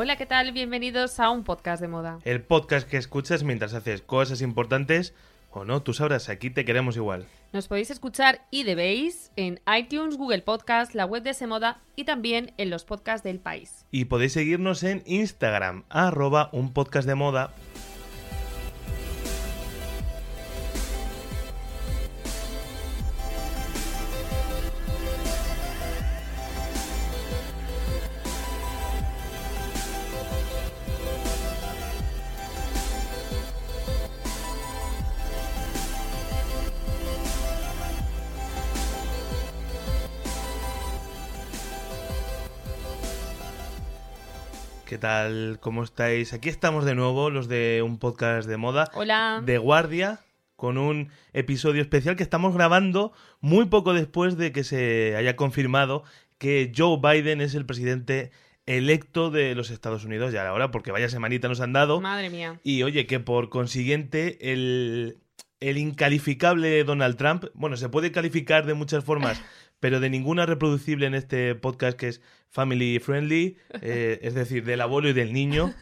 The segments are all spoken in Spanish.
Hola, ¿qué tal? Bienvenidos a un podcast de moda. El podcast que escuchas mientras haces cosas importantes o no, tú sabrás, aquí te queremos igual. Nos podéis escuchar y debéis en iTunes, Google Podcast, la web de Semoda y también en los podcasts del país. Y podéis seguirnos en Instagram, arroba un podcast de moda. ¿Qué tal? ¿Cómo estáis? Aquí estamos de nuevo, los de un podcast de moda. Hola. De guardia, con un episodio especial que estamos grabando muy poco después de que se haya confirmado que Joe Biden es el presidente electo de los Estados Unidos ya ahora, porque vaya semanita nos han dado. Madre mía. Y oye, que por consiguiente el, el incalificable Donald Trump, bueno, se puede calificar de muchas formas, pero de ninguna reproducible en este podcast que es family friendly, eh, es decir, del abuelo y del niño,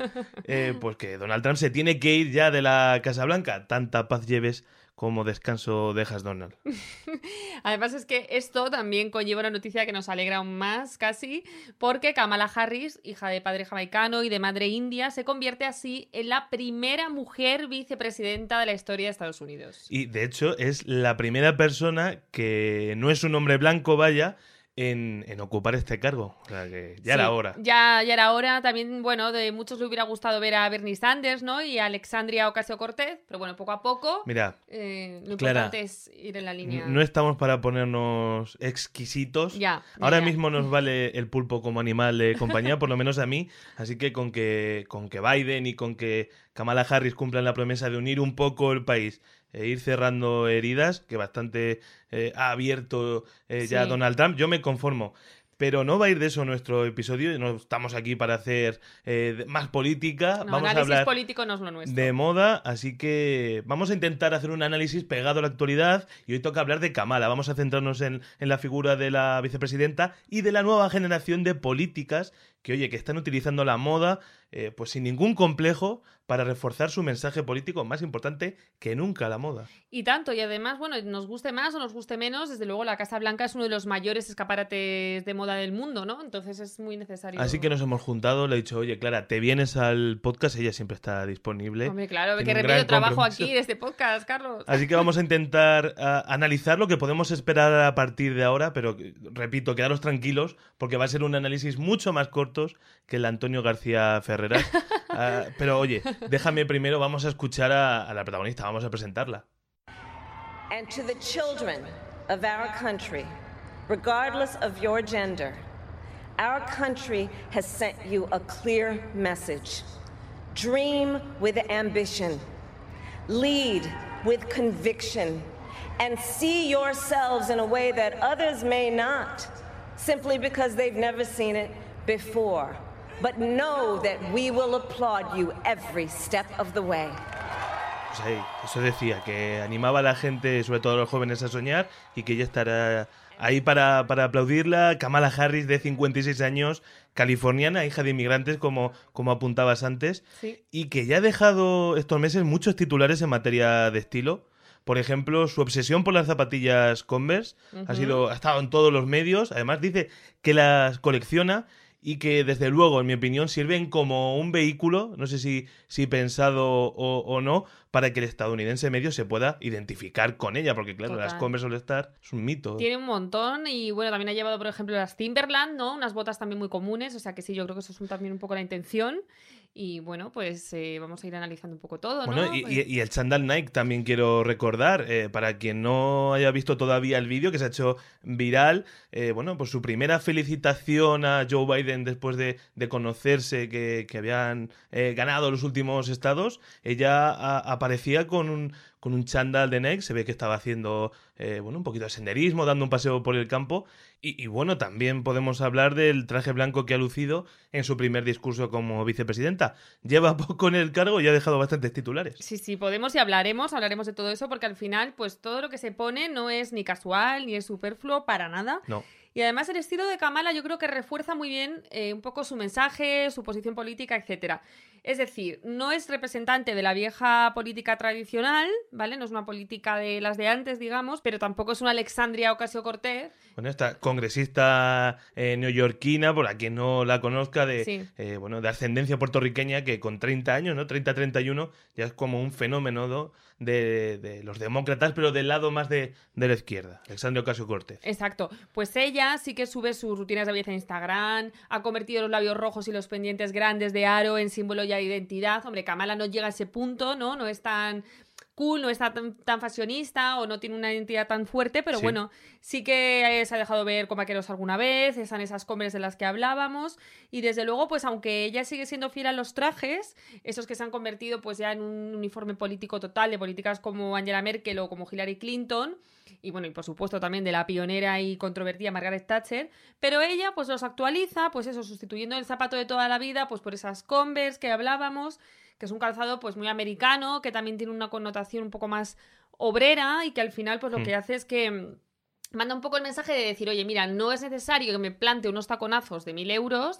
eh, pues que Donald Trump se tiene que ir ya de la Casa Blanca. Tanta paz lleves como descanso dejas, Donald. Además es que esto también conlleva una noticia que nos alegra aún más, casi, porque Kamala Harris, hija de padre jamaicano y de madre india, se convierte así en la primera mujer vicepresidenta de la historia de Estados Unidos. Y de hecho es la primera persona que no es un hombre blanco, vaya, en, en, ocupar este cargo. O sea, que ya Sí, era hora. Ya, ya era hora. También, bueno, de muchos le hubiera gustado ver a Bernie Sanders, ¿no? Y a Alexandria Ocasio Cortez, pero bueno, poco a poco. Mira, eh, lo Clara, importante es ir en la línea. no estamos para ponernos exquisitos. Ya, Ahora ya. mismo nos vale el pulpo como animal de compañía, por lo menos a mí. Así que con que, con que Biden y con que Kamala Harris cumplan la promesa de unir un poco el país e ir cerrando heridas, que bastante eh, ha abierto eh, ya Sí. Donald Trump, yo me conformo. Pero no va a ir de eso nuestro episodio, no estamos aquí para hacer eh, más política, No, vamos a análisis hablar político no es lo nuestro. de moda, así que vamos a intentar hacer un análisis pegado a la actualidad y hoy toca hablar de Kamala. Vamos a centrarnos en, en la figura de la vicepresidenta y de la nueva generación de políticas que, oye, que están utilizando la moda eh, pues sin ningún complejo para reforzar su mensaje político más importante que nunca la moda. Y tanto, y además, bueno, nos guste más o nos guste menos, desde luego la Casa Blanca es uno de los mayores escaparates de moda del mundo, ¿no? Entonces es muy necesario. Así que nos hemos juntado, le he dicho, oye, Clara, te vienes al podcast, ella siempre está disponible. Hombre, claro, que gran trabajo aquí de este podcast, Carlos. Así que vamos a intentar analizar lo que podemos esperar a partir de ahora, pero repito, quedaros tranquilos porque va a ser un análisis mucho más corto que el Antonio García Ah, pero oye, déjame primero, vamos a escuchar a, a la protagonista, vamos a presentarla. And to the children of our country, regardless of your gender, our country has sent you a clear message. Dream with ambition, lead with conviction, and see yourselves in a way that others may not, simply because they've never seen it before. But know that we will applaud you every step of the way. Pues ahí, eso decía, que animaba a la gente, sobre todo a los jóvenes, a soñar y que ella estará ahí para, para aplaudirla. Kamala Harris, de 56 años, californiana, hija de inmigrantes, como, como apuntabas antes, Sí. y que ya ha dejado estos meses muchos titulares en materia de estilo. Por ejemplo, su obsesión por las zapatillas Converse ha sido ha estado en todos los medios. Además dice que las colecciona y que desde luego, en mi opinión, sirven como un vehículo, no sé si, si pensado o, o no, para que el estadounidense medio se pueda identificar con ella, porque claro, las Total. Converse All Star es un mito. Tiene un montón y bueno, también ha llevado, por ejemplo, las Timberland, ¿no? Unas botas también muy comunes, o sea que sí, yo creo que eso es un- también un poco la intención. Y bueno, pues eh, vamos a ir analizando un poco todo, ¿no? Bueno, y, Pues- y- el chándal Nike también quiero recordar, eh, para quien no haya visto todavía el vídeo que se ha hecho viral, eh, bueno, pues su primera felicitación a Joe Biden después de, de conocerse que, que habían eh, ganado los últimos estados, ella a- aparecía con un, con un chándal de Nike, se ve que estaba haciendo, eh, bueno, un poquito de senderismo, dando un paseo por el campo, y, y bueno, también podemos hablar del traje blanco que ha lucido en su primer discurso como vicepresidenta. Lleva poco en el cargo y ha dejado bastantes titulares. Sí, sí, podemos y hablaremos, hablaremos de todo eso, porque al final, pues todo lo que se pone no es ni casual, ni es superfluo, para nada. No. Y además el estilo de Kamala yo creo que refuerza muy bien eh, un poco su mensaje, su posición política, etcétera. Es decir, no es representante de la vieja política tradicional, ¿vale? No es una política de las de antes, digamos, pero tampoco es una Alexandria Ocasio Cortez. Bueno, esta congresista eh, neoyorquina, por a quien no la conozca, de, Sí. eh, bueno, de ascendencia puertorriqueña, que con 30 años, ¿no? 30-31, ya es como un fenómeno ¿no? de, de los demócratas, pero del lado más de, de la izquierda. Alexandria Ocasio Cortez. Exacto. Pues ella sí que sube sus rutinas de belleza en Instagram, ha convertido los labios rojos y los pendientes grandes de aro en símbolo ya de identidad. Hombre, Kamala no llega a ese punto, ¿no? No es tan cool, no está tan, tan fashionista o no tiene una identidad tan fuerte, pero Sí. bueno, sí que eh, se ha dejado ver con vaqueros alguna vez, están esas Converse de las que hablábamos y desde luego, pues aunque ella sigue siendo fiel a los trajes, esos que se han convertido pues ya en un uniforme político total de políticas como Angela Merkel o como Hillary Clinton, y bueno, y por supuesto también de la pionera y controvertida Margaret Thatcher, pero ella pues los actualiza, pues eso, sustituyendo el zapato de toda la vida, pues por esas Converse que hablábamos, que es un calzado pues muy americano, que también tiene una connotación un poco más obrera y que al final pues lo Hmm. que hace es que mm, manda un poco el mensaje de decir, oye, mira, no es necesario que me plante unos taconazos de mil euros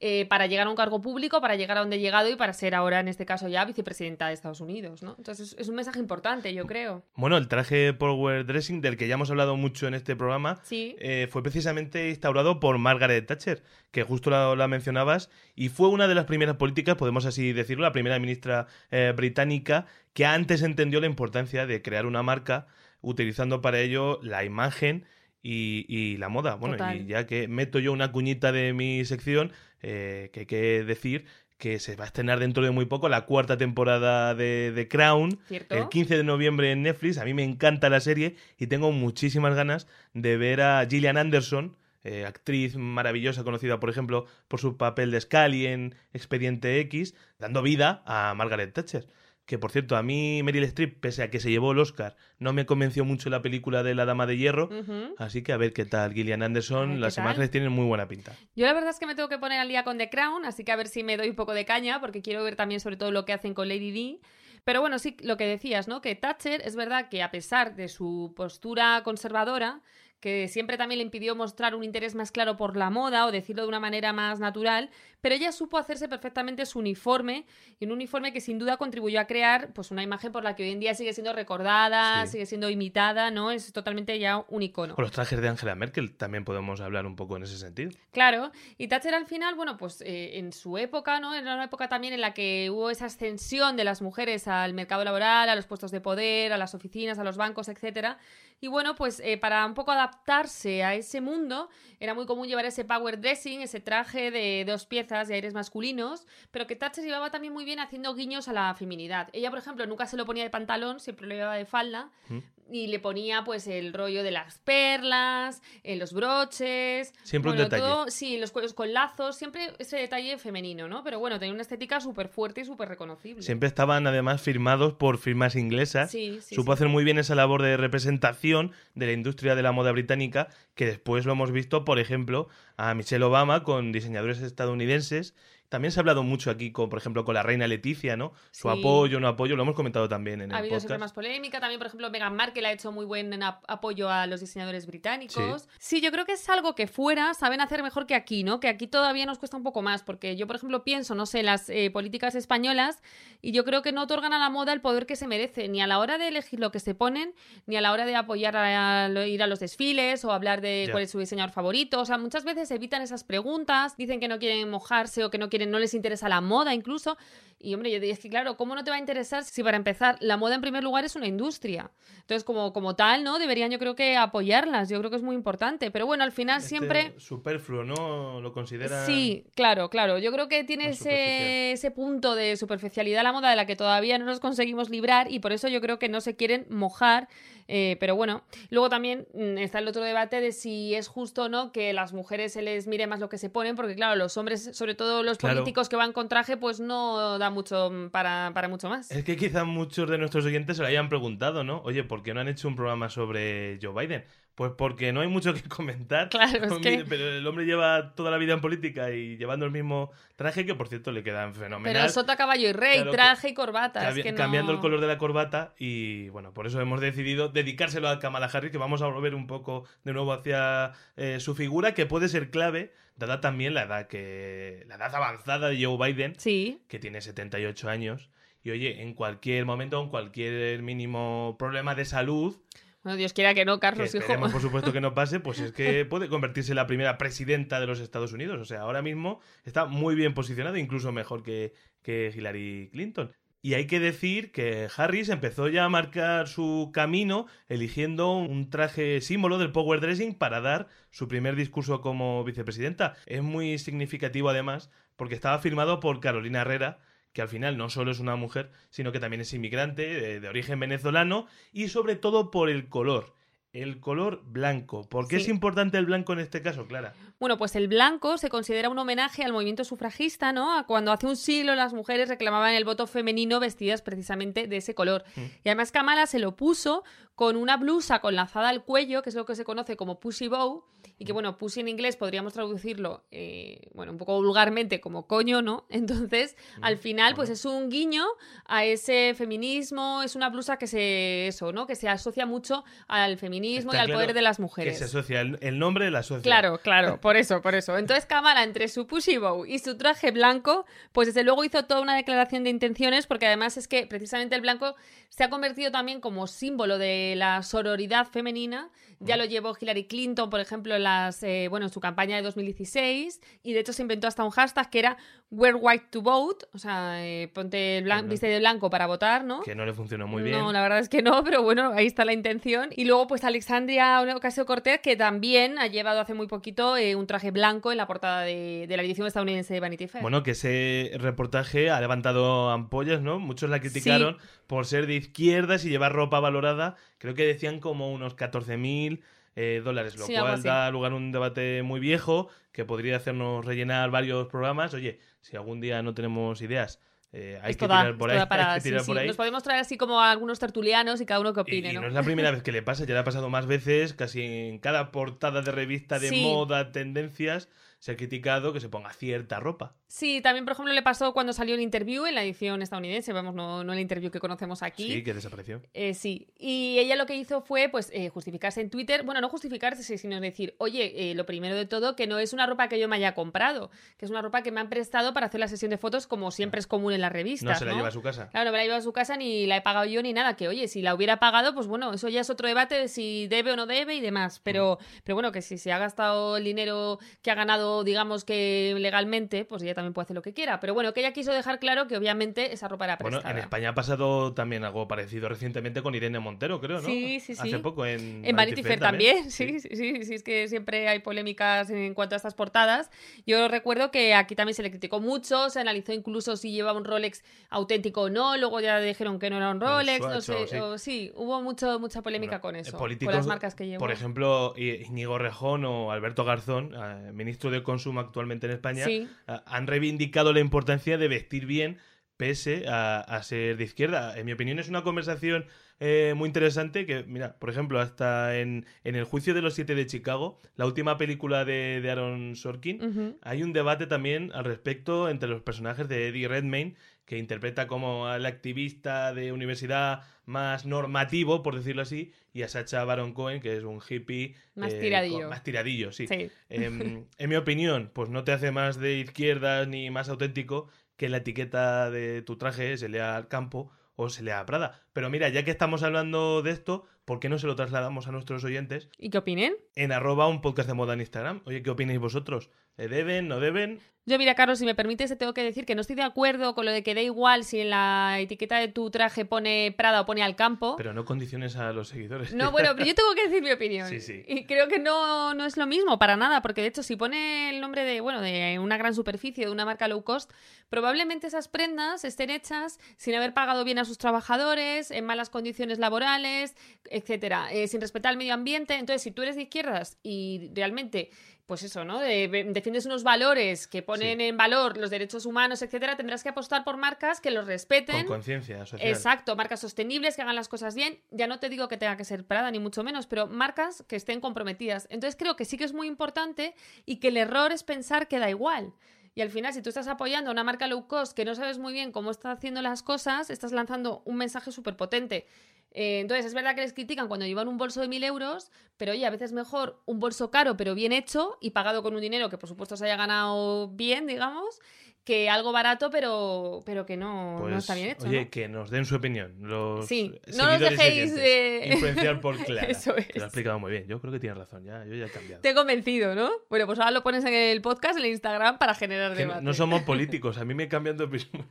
eh, para llegar a un cargo público, para llegar a donde he llegado y para ser ahora, en este caso ya, vicepresidenta de Estados Unidos, ¿no? Entonces es, es un mensaje importante, yo creo. Bueno, el traje Power Dressing, del que ya hemos hablado mucho en este programa, Sí. eh, fue precisamente instaurado por Margaret Thatcher, que justo la, la mencionabas, y fue una de las primeras políticas, podemos así decirlo, la primera ministra eh, británica, que antes entendió la importancia de crear una marca utilizando para ello la imagen y, y la moda. Bueno, Total. y ya que meto yo una cuñita de mi sección, eh, que hay que decir que se va a estrenar dentro de muy poco la cuarta temporada de, de Crown, ¿Cierto? el 15 de noviembre en Netflix. A mí me encanta la serie y tengo muchísimas ganas de ver a Gillian Anderson, eh, actriz maravillosa conocida, por ejemplo, por su papel de Scully en Expediente X, dando vida a Margaret Thatcher. Que por cierto, a mí Meryl Streep, pese a que se llevó el Oscar, no me convenció mucho la película de La Dama de Hierro. Así que a ver qué tal Gillian Anderson. Las imágenes tienen muy buena pinta. Yo la verdad es que me tengo que poner al día con The Crown, así que a ver si me doy un poco de caña, porque quiero ver también sobre todo lo que hacen con Lady Di. Pero bueno, sí, lo que decías, ¿no? Que Thatcher es verdad que a pesar de su postura conservadora, que siempre también le impidió mostrar un interés más claro por la moda o decirlo de una manera más natural, pero ella supo hacerse perfectamente su uniforme y un uniforme que sin duda contribuyó a crear pues una imagen por la que hoy en día sigue siendo recordada, Sí. sigue siendo imitada, ¿no? Es totalmente ya un icono. Con los trajes de Angela Merkel también podemos hablar un poco en ese sentido. Claro, y Thatcher al final, bueno, pues eh, en su época, ¿no? Era una época también en la que hubo esa ascensión de las mujeres al mercado laboral, a los puestos de poder, a las oficinas, a los bancos, etcétera. Y bueno, pues eh, para un poco adaptarse a ese mundo, era muy común llevar ese power dressing, ese traje de dos piezas de aires masculinos, pero que Thatcher llevaba también muy bien haciendo guiños a la feminidad. Ella, por ejemplo, nunca se lo ponía de pantalón, siempre lo llevaba de falda, ¿Mm? Y le ponía pues el rollo de las perlas, en los broches. Siempre un detalle. todo- sí, los cuellos con lazos, siempre ese detalle femenino, ¿no? Pero bueno, tenía una estética súper fuerte y súper reconocible. Siempre estaban además firmados por firmas inglesas. Sí, sí, Supo sí. hacer muy bien esa labor de representación de la industria de la moda británica, que después lo hemos visto, por ejemplo, a Michelle Obama con diseñadores estadounidenses. También se ha hablado mucho aquí, con, por ejemplo, con la reina Leticia, ¿no? Su Sí. apoyo, no apoyo, lo hemos comentado también en Ha el habido siempre podcast. más polémica. También, por ejemplo, Meghan Markle ha hecho muy buen ap- apoyo a los diseñadores británicos. Sí. yo creo que es algo que fuera saben hacer mejor que aquí, ¿no? Que aquí todavía nos cuesta un poco más, porque yo, por ejemplo, pienso, no sé, las eh, políticas españolas y yo creo que no otorgan a la moda el poder que se merece, ni a la hora de elegir lo que se ponen, ni a la hora de apoyar a, a ir a los desfiles o hablar de cuál es su diseñador favorito. O sea, muchas veces evitan esas preguntas, dicen que no quieren mojarse o que no quieren quieren, no les interesa la moda incluso. Y hombre, yo diría, es que claro, ¿cómo no te va a interesar si para empezar la moda en primer lugar es una industria? Entonces, como, como tal, ¿no? Deberían yo creo que apoyarlas, yo creo que es muy importante. Pero bueno, al final Este siempre... Superfluo, ¿no? Lo considera. Sí, claro, claro. Yo creo que tiene ese, ese punto de superficialidad la moda de la que todavía no nos conseguimos librar y por eso yo creo que no se quieren mojar. eh, pero bueno, luego también mm, está el otro debate de si es justo o no que las mujeres se les mire más lo que se ponen, porque claro, los hombres, sobre todo los Claro. políticos que van con traje, pues no da mucho mm, para, para mucho más. Es que quizás muchos de nuestros oyentes se lo hayan preguntado, ¿no? Oye, ¿por qué no han hecho un programa sobre Joe Biden? Pues porque no hay mucho que comentar. Claro, es que- Pero el hombre lleva toda la vida en política y llevando el mismo traje, que por cierto le quedan fenomenal. Pero sota, caballo y rey, Claro traje y corbata. es Cambi- que no- Cambiando el color de la corbata y bueno, por eso hemos decidido dedicárselo a Kamala Harris, que vamos a volver un poco de nuevo hacia eh, su figura, que puede ser clave, dada también la edad que la edad avanzada de Joe Biden, Sí, que tiene 78 años. Y oye, en cualquier momento, en cualquier mínimo problema de salud, bueno, Dios quiera que no, que Carlos, hijo. esperemos por supuesto que no pase, pues es que puede convertirse en la primera presidenta de los Estados Unidos. O sea, ahora mismo está muy bien posicionado, incluso mejor que, que Hillary Clinton. Y hay que decir que Harris empezó ya a marcar su camino eligiendo un traje símbolo del power dressing para dar su primer discurso como vicepresidenta. Es muy significativo además porque estaba firmado por Carolina Herrera, que al final no solo es una mujer, sino que también es inmigrante de, de origen venezolano y sobre todo por el color. El color blanco. ¿Por qué Sí. es importante el blanco en este caso, Clara? Bueno, pues el blanco se considera un homenaje al movimiento sufragista, ¿no? A cuando hace un siglo las mujeres reclamaban el voto femenino vestidas precisamente de ese color. Mm. Y además Kamala se lo puso con una blusa con lazada al cuello, que es lo que se conoce como pussy bow, y que bueno, pussy en inglés podríamos traducirlo, eh, bueno, un poco vulgarmente como coño, ¿no? Entonces, al final, pues es un guiño a ese feminismo, es una blusa que se, eso, ¿no? Que se asocia mucho al feminismo Está y al claro poder de las Que mujeres. se asocia el, el nombre de la sociedad. Claro, claro, por eso, por eso. Entonces Kamala, entre su pushy bow y su traje blanco, pues desde luego hizo toda una declaración de intenciones, porque además es que precisamente el blanco se ha convertido también como símbolo de la sororidad femenina. Ya lo llevó Hillary Clinton, por ejemplo, en las, eh, bueno, en su campaña de 2016, y de hecho se inventó hasta un hashtag que era Wear White to Vote, o sea, eh, ponte el Bueno. viste de blanco para votar, ¿no? Que no le funcionó muy bien. No, la verdad es que no, pero bueno, ahí está la intención. Y luego, pues Alexandria Ocasio Cortez, que también ha llevado hace muy poquito eh, un traje blanco en la portada de, de la edición estadounidense de Vanity Fair. Bueno, que ese reportaje ha levantado ampollas, ¿no? Muchos la criticaron por ser de izquierdas y llevar ropa valorada, creo que decían como unos 14.000 eh, dólares, lo Sí, cual da lugar a un debate muy viejo que podría hacernos rellenar varios programas. Oye, si algún día no tenemos ideas, eh, hay que da, tirar por ahí. da para- hay que sí, tirar sí. por ahí. Nos podemos traer así como a algunos tertulianos y cada uno que opine, y ¿no? no es la primera vez que le pasa, ya le ha pasado más veces, casi en cada portada de revista de moda, tendencias, se ha criticado que se ponga cierta ropa. Sí, también, por ejemplo, le pasó cuando salió el interview en la edición estadounidense, vamos, no, no el interview que conocemos aquí. Sí, que desapareció. Eh, sí, y ella lo que hizo fue pues eh, justificarse en Twitter, bueno, no justificarse, sino decir, oye, eh, lo primero de todo, que no es una ropa que yo me haya comprado, que es una ropa que me han prestado para hacer la sesión de fotos como siempre es común en las revistas. No se la lleva a su casa. Claro, no me la he llevado a su casa ni la he pagado yo ni nada. Que oye, si la hubiera pagado, pues bueno, eso ya es otro debate de si debe o no debe y demás. Pero, pero bueno, que si se ha gastado el dinero que ha ganado, digamos que legalmente, pues ella también puede hacer lo que quiera. Pero bueno, que ella quiso dejar claro que obviamente esa ropa era Bueno, prestada. en España ha pasado también algo parecido recientemente con Irene Montero, creo, ¿no? Sí, sí, sí. Hace poco en, En Vanity Fair también, sí, sí, sí, sí, es que siempre hay polémicas en cuanto a estas portadas. Yo recuerdo que aquí también se le criticó mucho, se analizó incluso si llevaba un Rolex auténtico o no, luego ya dijeron que no era un Rolex, no sé, sí. o sí, hubo mucho, mucha polémica Bueno, con eso, políticos, con las marcas que llevó. Por ejemplo, Íñigo Rejón o Alberto Garzón, eh, ministro de Consumo actualmente en España, Sí. eh, han reivindicado la importancia de vestir bien pese a, a ser de izquierda. En mi opinión es una conversación eh, muy interesante que, mira, por ejemplo, hasta en, en el juicio de los siete de Chicago, la última película de, de Aaron Sorkin, hay un debate también al respecto entre los personajes de Eddie Redmayne, que interpreta como al activista de universidad más normativo, por decirlo así, y a Sacha Baron Cohen, que es un hippie... Más eh, tiradillo. con- más tiradillo, sí. Sí. Em, en mi opinión, pues no te hace más de izquierdas ni más auténtico que la etiqueta de tu traje se lea al campo o se lea a Prada. Pero mira, ya que estamos hablando de esto, ¿por qué no se lo trasladamos a nuestros oyentes ¿Y qué opinen? en arroba un podcast de moda en Instagram? Oye, ¿qué opináis vosotros? Eh, ¿Deben, no deben? Yo, mira, Carlos, si me permites, te tengo que decir que no estoy de acuerdo con lo de que da igual si en la etiqueta de tu traje pone Prada o pone al campo. Pero no condiciones a los seguidores. No, bueno, pero yo tengo que decir mi opinión. Sí, sí. Y creo que no, no es lo mismo, para nada, porque de hecho, si pone el nombre de, bueno, de una gran superficie, de una marca low cost, probablemente esas prendas estén hechas sin haber pagado bien a sus trabajadores, en malas condiciones laborales, etcétera, eh, sin respetar el medio ambiente. Entonces, si tú eres de izquierdas y realmente pues eso, ¿no? De- defiendes unos valores que ponen Sí. en valor los derechos humanos, etcétera, tendrás que apostar por marcas que los Con respeten. conciencia social. Exacto, marcas sostenibles que hagan las cosas bien. Ya no te digo que tenga que ser Prada, ni mucho menos, pero marcas que estén comprometidas. Entonces creo que sí que es muy importante y que el error es pensar que da igual. Y al final, si tú estás apoyando a una marca low cost que no sabes muy bien cómo está haciendo las cosas, estás lanzando un mensaje súper potente. Eh, entonces, es verdad que les critican cuando llevan un bolso de mil euros, pero oye, a veces mejor un bolso caro pero bien hecho y pagado con un dinero que por supuesto se haya ganado bien, digamos, que algo barato pero, pero que no, no Pues, está bien hecho. Oye, ¿no? que nos den su opinión. Los Sí, no nos dejéis, eh, influenciar por Clara. Eso Que es. lo ha explicado muy bien. Yo creo que tienes razón. Ya, yo ya he cambiado. Te he convencido, ¿no? Bueno, pues ahora lo pones en el podcast, en el Instagram, para generar Que no, debate. no somos políticos. A mí me cambian de opinión.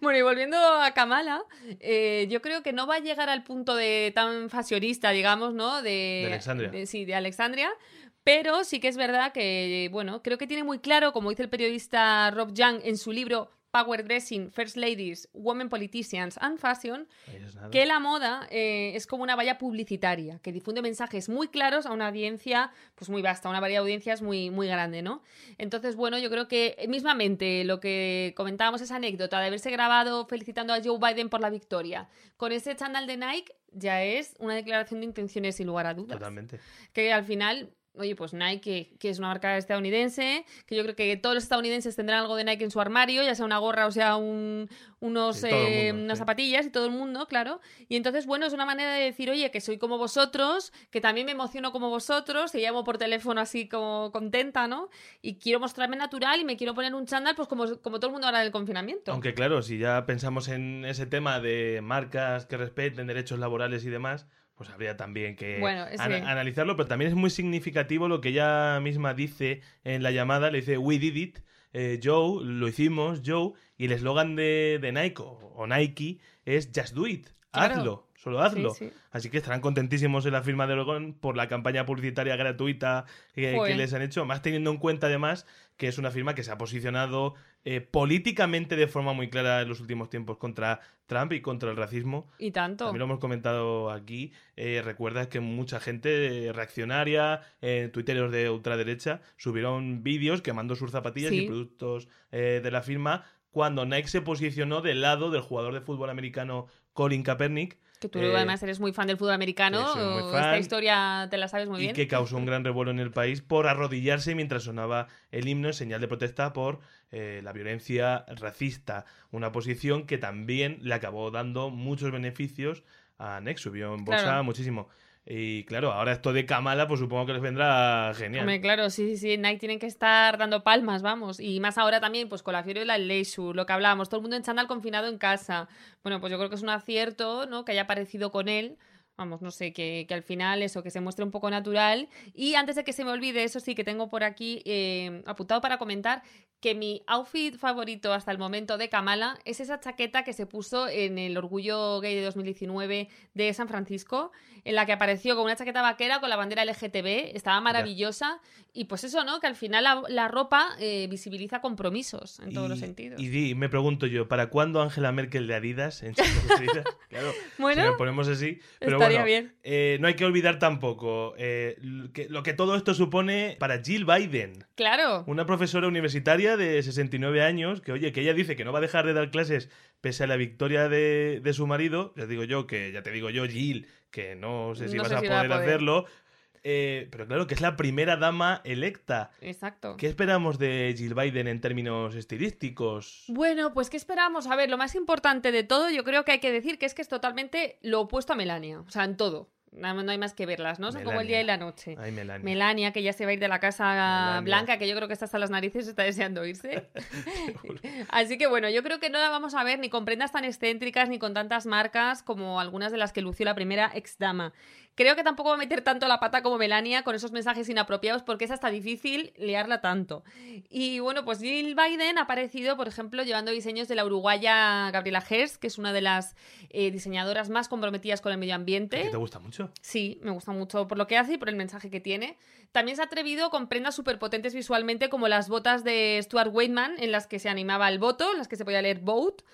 Bueno, y volviendo a Kamala, eh, yo creo que no va a llegar al punto de tan fashionista, digamos, ¿no? De, De Alexandria. de- sí, de Alexandria. Pero sí que es verdad que, bueno, creo que tiene muy claro, como dice el periodista Rob Young en su libro Power Dressing, First Ladies, Women Politicians and Fashion, que la moda eh, es como una valla publicitaria que difunde mensajes muy claros a una audiencia pues muy vasta, una variedad de audiencias muy, muy grande, ¿no? Entonces, bueno, yo creo que eh, mismamente lo que comentábamos, esa anécdota de haberse grabado felicitando a Joe Biden por la victoria, con ese chándal de Nike ya es una declaración de intenciones sin lugar a dudas. Totalmente. Que al final... Oye, pues Nike, que, es una marca estadounidense, que yo creo que todos los estadounidenses tendrán algo de Nike en su armario, ya sea una gorra o sea un, unos, Sí, eh, mundo, unas sí. zapatillas y todo el mundo, claro. Y entonces, bueno, es una manera de decir, oye, que soy como vosotros, que también me emociono como vosotros, te llamo por teléfono así como contenta, ¿no? Y quiero mostrarme natural y me quiero poner un chándal, pues como, como todo el mundo ahora del confinamiento. Aunque claro, si ya pensamos en ese tema de marcas que respeten derechos laborales y demás, pues habría también que Bueno, sí. ana- analizarlo, pero también es muy significativo lo que ella misma dice en la llamada, le dice, we did it, eh, Joe, lo hicimos, Joe, y el eslogan de, de Nike o, Nike es just do it, Claro. hazlo, solo hazlo. Sí, sí. Así que estarán contentísimos en la firma de Oregon por la campaña publicitaria gratuita que les han hecho, más teniendo en cuenta además que es una firma que se ha posicionado eh, políticamente de forma muy clara en los últimos tiempos contra Trump y contra el racismo. Y tanto. También lo hemos comentado aquí. Eh, Recuerdas que mucha gente eh, reaccionaria, eh, tuiteros de ultraderecha, subieron vídeos quemando sus zapatillas Sí. y productos eh, de la firma cuando Nike se posicionó del lado del jugador de fútbol americano Colin Kaepernick Que tú Eh, además eres muy fan del fútbol americano, fan. esta historia te la sabes muy y bien. que causó un gran revuelo en el país por arrodillarse mientras sonaba el himno en señal de protesta por eh, la violencia racista. Una posición que también le acabó dando muchos beneficios a Nex, subió en bolsa Claro. muchísimo. Y claro, ahora esto de Kamala, pues supongo que les vendrá genial. Hombre, claro, sí, sí, sí, Nike tienen que estar dando palmas, vamos. Y más ahora también, pues con la fiebre de la lo que hablábamos, todo el mundo en chándal confinado en casa. Bueno, pues yo creo que es un acierto, ¿no? Que haya aparecido con él. Vamos, no sé, que, que al final eso, que se muestre un poco natural. Y antes de que se me olvide, eso sí que tengo por aquí eh, apuntado para comentar que mi outfit favorito hasta el momento de Kamala es esa chaqueta que se puso en el Orgullo Gay de 2019 de San Francisco, en la que apareció con una chaqueta vaquera con la bandera LGTB, estaba maravillosa. Y pues eso, ¿no? Que al final la, la ropa eh, visibiliza compromisos en todos los Y- sentidos. Y di, me pregunto yo, ¿para cuándo Angela Merkel de Adidas en claro, Bueno, si lo ponemos así. Pero estaría bueno, bien. eh, no hay que olvidar tampoco eh, lo que- lo que todo esto supone para Jill Biden. Claro. Una profesora universitaria de 69 años, que oye, que ella dice que no va a dejar de dar clases pese a la victoria de, de su marido. Ya digo yo, que ya te digo yo, Jill, que no sé si No vas a si va a poder, poder. hacerlo. Eh, pero claro, que es la primera dama electa. Exacto. ¿Qué esperamos de Jill Biden en términos estilísticos? Bueno, pues ¿qué esperamos? A ver, lo más importante de todo, yo creo que hay que decir que es que es totalmente lo opuesto a Melania. O sea, en todo. No, no hay más que verlas, ¿no? Son como el día y la noche. Ay, Melania. Melania, que ya se va a ir de la casa Melania. blanca, que yo creo que está hasta las narices, está deseando irse. Así que bueno, yo creo que no la vamos a ver ni con prendas tan excéntricas ni con tantas marcas como algunas de las que lució la primera ex dama. Creo que tampoco va a meter tanto la pata como Melania con esos mensajes inapropiados porque es hasta difícil liarla tanto. Y bueno, pues Jill Biden ha aparecido, por ejemplo, llevando diseños de la uruguaya Gabriela Hers, que es una de las eh, diseñadoras más comprometidas con el medio ambiente. ¿Que te gusta mucho? Sí, me gusta mucho por lo que hace y por el mensaje que tiene. También se ha atrevido con prendas súper potentes visualmente como las botas de Stuart Waitman en las que se animaba el voto, en las que se podía leer vote.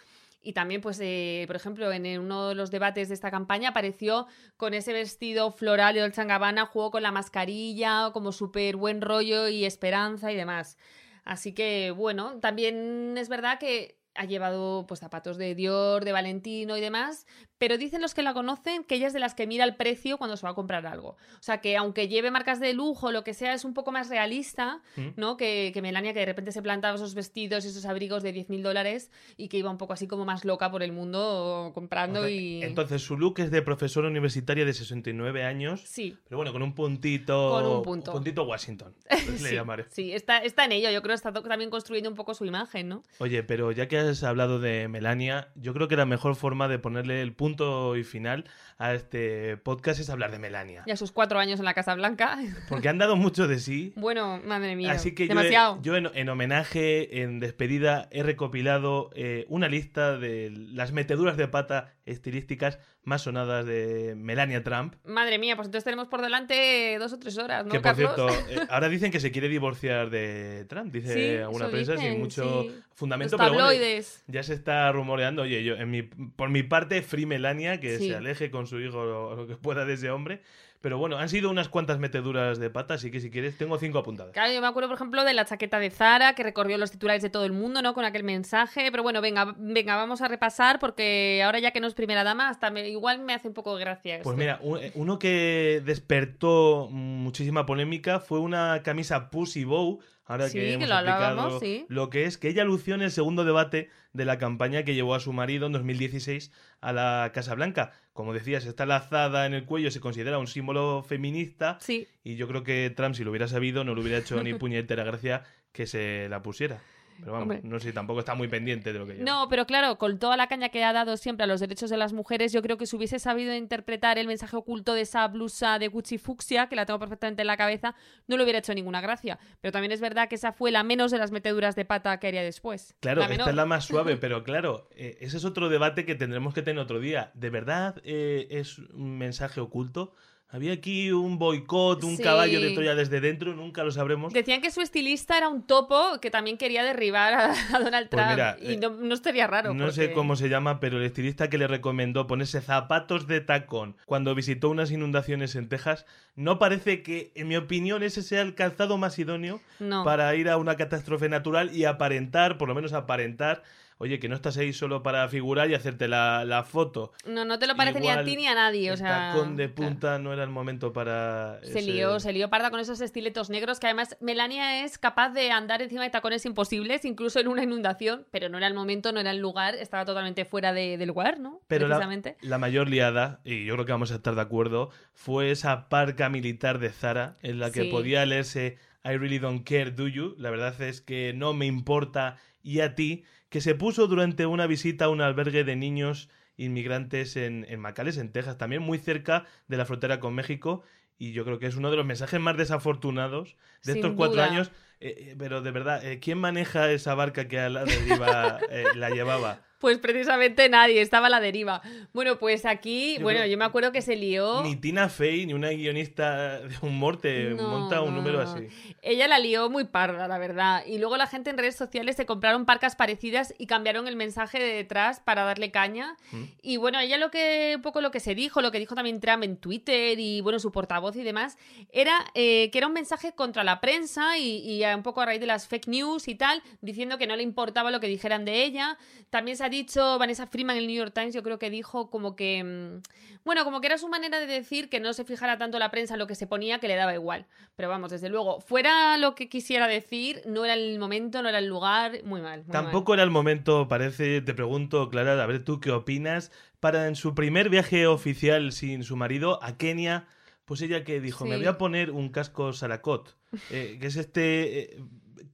Y también, pues, eh, por ejemplo, en uno de los debates de esta campaña apareció con ese vestido floral de Dolce jugó con la mascarilla, como súper buen rollo y esperanza y demás. Así que, bueno, también es verdad que ha llevado pues zapatos de Dior, de Valentino y demás, pero dicen los que la conocen que ella es de las que mira el precio cuando se va a comprar algo. O sea, que aunque lleve marcas de lujo, lo que sea, es un poco más realista, ¿Mm? ¿no? Que, que, Melania, que de repente se plantaba esos vestidos y esos abrigos de 10.000 dólares y que iba un poco así como más loca por el mundo comprando O sea, y... Entonces, su look es de profesora universitaria de 69 años. Sí. Pero bueno, con un puntito. Con un punto. puntito Washington. pues le Sí, llamaré. sí, está, está en ello. Yo creo que está también construyendo un poco su imagen, ¿no? Oye, pero ya que has hablado de Melania, yo creo que la mejor forma de ponerle el punto y final a este podcast es hablar de Melania. Ya sus cuatro años en la Casa Blanca. Porque han dado mucho de sí. bueno, madre mía. Así que yo demasiado. yo, en, en homenaje, en despedida, he recopilado eh, una lista de las meteduras de pata estilísticas más sonadas de Melania Trump. Madre mía, pues entonces tenemos por delante dos o tres horas, ¿no, que por Carlos? cierto, eh, ahora dicen que se quiere divorciar de Trump, dice Sí, alguna prensa dicen, sin mucho sí. fundamento. Los pero bueno, tabloides. ya se está rumoreando, oye, yo en mi, por mi parte, Free Melania, que Sí. se aleje con su hijo lo, lo que pueda de ese hombre. Pero bueno, han sido unas cuantas meteduras de pata, así que si quieres, tengo cinco apuntadas. Claro, yo me acuerdo, por ejemplo, de la chaqueta de Zara, que recorrió los titulares de todo el mundo, ¿no? Con aquel mensaje. Pero bueno, venga, venga, vamos a repasar, porque ahora ya que no es primera dama, hasta me- igual me hace un poco gracia. Pues mira, eh, uno que despertó muchísima polémica fue una camisa Pussy Bow. Ahora Sí, que lo hablábamos, explicado sí. lo que es, que ella lució en el segundo debate de la campaña que llevó a su marido en 2016 a la Casa Blanca. Como decías, está lazada en el cuello, se considera un símbolo feminista. Sí, Y yo creo que Trump, si lo hubiera sabido, no le hubiera hecho ni puñetera gracia que se la pusiera. Pero vamos, Hombre. no sé, tampoco está muy pendiente de lo que lleva. No, pero claro, con toda la caña que ha dado siempre a los derechos de las mujeres, yo creo que si hubiese sabido interpretar el mensaje oculto de esa blusa de Gucci fucsia, que la tengo perfectamente en la cabeza, no le hubiera hecho ninguna gracia. Pero también es verdad que esa fue la menos de las meteduras de pata que haría después. Claro, la esta es la más suave, pero claro, eh, ese es otro debate que tendremos que tener otro día. ¿De verdad eh, es un mensaje oculto? Había aquí un boicot, un Sí. caballo de Troya desde dentro, nunca lo sabremos. Decían que su estilista era un topo que también quería derribar a, Donald Pues Trump. mira, y no, no estaría raro. No sé cómo se llama, pero el estilista que le recomendó ponerse zapatos de tacón cuando visitó unas inundaciones en Texas, no parece que, en mi opinión, ese sea el calzado más idóneo No. para ir a una catástrofe natural y aparentar, por lo menos aparentar, oye, que no estás ahí solo para figurar y hacerte la, la foto. No, no te lo parece ni a ti ni a nadie. O el sea, tacón de claro. punta no era el momento para. Se ese- lió, se lió parda con esos estiletos negros que además Melania es capaz de andar encima de tacones imposibles, incluso en una inundación, pero no era el momento, no era el lugar, estaba totalmente fuera de- del lugar, ¿no? Pero la, Precisamente. la mayor liada, y yo creo que vamos a estar de acuerdo, fue esa parca militar de Zara en la que Sí. podía leerse I really don't care, do you? La verdad es que no me importa y a ti, que se puso durante una visita a un albergue de niños inmigrantes en, en McAllen, en Texas, también muy cerca de la frontera con México. Y yo creo que es uno de los mensajes más desafortunados de Sin estos cuatro duda. años. Eh, eh, pero de verdad, eh, ¿quién maneja esa barca que a la deriva eh, la llevaba? Pues precisamente nadie, estaba a la deriva. Bueno, pues aquí, Yo bueno, creo- yo me acuerdo que se lió. Ni Tina Fey, ni una guionista de humor te No, monta un no, número así. Ella la lió muy parda, la verdad. Y luego la gente en redes sociales se compraron parcas parecidas y cambiaron el mensaje de detrás para darle caña. Mm. Y bueno, ella lo que, un poco lo que se dijo, lo que dijo también Trump en Twitter y bueno, su portavoz y demás, era eh, que era un mensaje contra la prensa y, y un poco a raíz de las fake news y tal, diciendo que no le importaba lo que dijeran de ella. También se ha dicho, Vanessa Freeman en el New York Times, yo creo que dijo como que, mm, bueno, como que era su manera de decir que no se fijara tanto la prensa en lo que se ponía, que le daba igual. Pero vamos, desde luego, fuera lo que quisiera decir, no era el momento, no era el lugar, muy mal. muy mal. Tampoco era el momento, parece, te pregunto, Clara, a ver tú qué opinas, para en su primer viaje oficial sin su marido a Kenia, pues ella que dijo, me Sí. voy a poner un casco Saracot, eh, que es este eh,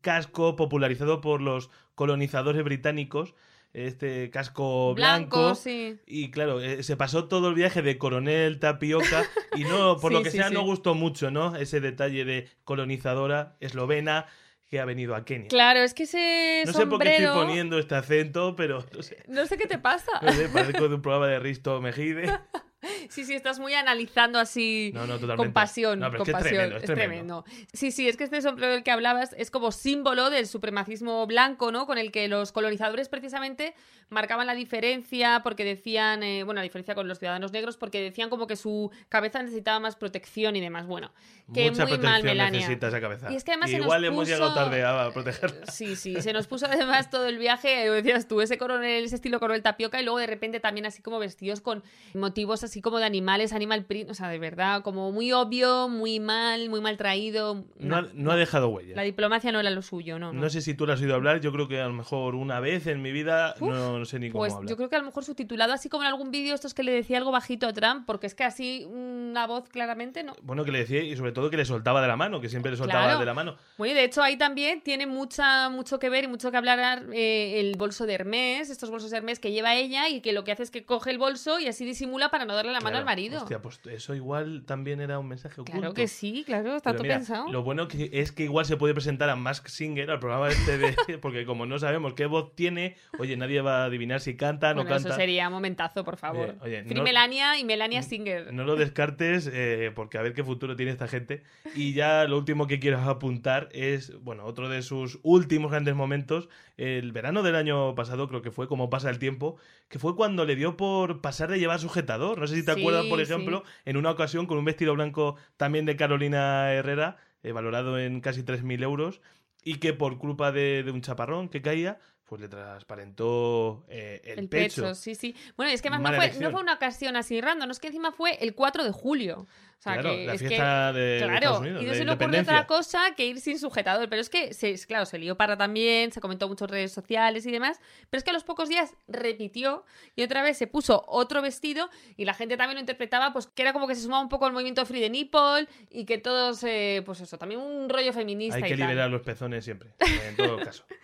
casco popularizado por los colonizadores británicos este casco Blanco, blanco. sí. Y claro, eh, se pasó todo el viaje de coronel tapioca y no, por lo que sí, sea, no gustó mucho, ¿no? Ese detalle de colonizadora eslovena que ha venido a Kenia. Claro, es que ese No sé por qué estoy poniendo este acento, pero no sé. No sé qué te pasa. No sé, parezco de un programa de Risto Mejide. Sí, sí, estás muy analizando así No, no, con pasión. No, pero con es que es pasión. tremendo, es tremendo. Sí, sí, es que este sombrero del que hablabas es como símbolo del supremacismo blanco, ¿no? Con el que los colonizadores precisamente marcaban la diferencia porque decían, eh, bueno, la diferencia con los ciudadanos negros porque decían como que su cabeza necesitaba más protección y demás. Bueno, que Mucha muy mal, Melania. necesita esa cabeza. Y es que además se nos Igual hemos llegado puso- tarde a protegerla. Sí, sí, se nos puso además todo el viaje, eh, decías tú, ese coronel, ese estilo coronel tapioca y luego de repente también así como vestidos con motivos así como de animales, animal print, o sea, de verdad, como muy obvio, muy mal, muy mal traído. No, ha, no ha dejado huella. La diplomacia no era lo suyo, ¿no? no. No sé si tú lo has oído hablar, yo creo que a lo mejor una vez en mi vida, no, no sé ni cómo Pues habla. yo creo que a lo mejor subtitulado así como en algún vídeo estos que le decía algo bajito a Trump, porque es que así una voz claramente no. Bueno, que le decía y sobre todo que le soltaba de la mano, que siempre le soltaba Claro. de la mano. Bueno, y de hecho ahí también tiene mucha, mucho que ver y mucho que hablar eh, el bolso de Hermes, estos bolsos de Hermes que lleva ella y que lo que hace es que coge el bolso y así disimula para no darle la mano Claro. al marido. Hostia, pues eso igual también era un mensaje oculto. claro que sí, claro, está Pero todo mira, pensado. Lo bueno que es que igual se puede presentar a Mask Singer, al programa este de... Porque como no sabemos qué voz tiene, oye, nadie va a adivinar si canta o no Bueno, canta. eso sería un momentazo, por favor. Oye, oye, Free no- Melania y Melania Singer. No lo descartes eh, porque a ver qué futuro tiene esta gente. Y ya lo último que quiero apuntar es, bueno, otro de sus últimos grandes momentos, el verano del año pasado creo que fue, como pasa el tiempo, que fue cuando le dio por pasar de llevar sujetador. No sé si te Sí, acuerdas, por sí. ejemplo, en una ocasión con un vestido blanco también de Carolina Herrera, eh, valorado en casi 3.000 euros, y que por culpa de, de un chaparrón que caía, pues le transparentó eh, el, El pecho. pecho. sí, sí. Bueno, es que además no fue, no fue una ocasión así random, es que encima fue el 4 de julio. O sea, Claro, que la es que- fiesta de Claro, Estados Unidos, y no de se le independencia. otra cosa que ir sin sujetador. Pero es que, se, claro, se lió para también, se comentó mucho en redes sociales y demás. Pero es que a los pocos días repitió y otra vez se puso otro vestido y la gente también lo interpretaba, pues que era como que se sumaba un poco al movimiento Free the Nipple y que todos, eh, pues eso, también un rollo feminista Hay y que tal. liberar los pezones siempre, en todo caso.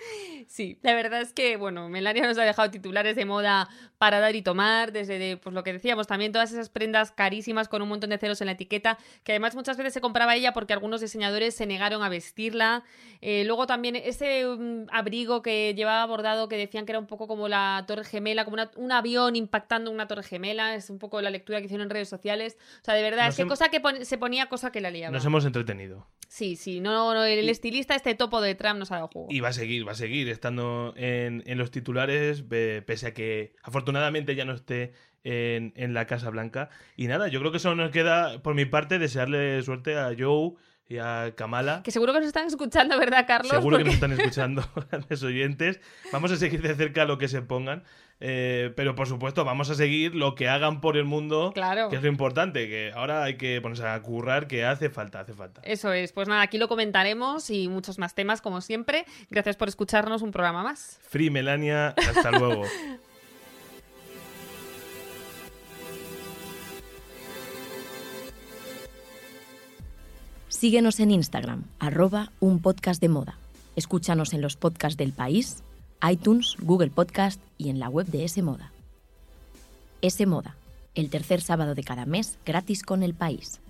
Sí, la verdad es que, bueno, Melania nos ha dejado titulares de moda para dar y tomar, desde de, pues lo que decíamos, también todas esas prendas carísimas con un montón de ceros en la etiqueta, que además muchas veces se compraba ella porque algunos diseñadores se negaron a vestirla. Eh, luego también ese mm, abrigo que llevaba bordado que decían que era un poco como la Torre Gemela, como una- un avión impactando una Torre Gemela, es un poco la lectura que hicieron en redes sociales. O sea, de verdad, Nos es que hem- cosa que pon- se ponía, cosa que la liaba. Nos hemos entretenido. Sí, sí, no, no, el Y- estilista, este topo de Trump nos ha dado juego. Y va a seguir, va a seguir estando en, en los titulares, pe- pese a que afortunadamente ya no esté en, en la Casa Blanca. Y nada, yo creo que solo nos queda, por mi parte, desearle suerte a Joe y a Kamala. Que seguro que nos están escuchando, ¿verdad, Carlos? Seguro que Porque- nos están escuchando grandes oyentes. Vamos a seguir de cerca lo que se pongan. eh, pero por supuesto, vamos a seguir lo que hagan por el mundo, Claro. que es lo importante, que ahora hay que ponerse a currar, que hace falta, hace falta. Eso es, pues nada, aquí lo comentaremos y muchos más temas como siempre. Gracias por escucharnos un programa más. Free Melania, hasta luego. Síguenos en Instagram, arroba un podcast de moda. Escúchanos en los podcasts del país, iTunes, Google Podcast y en la web de S Moda. S Moda, el tercer sábado de cada mes gratis con el país.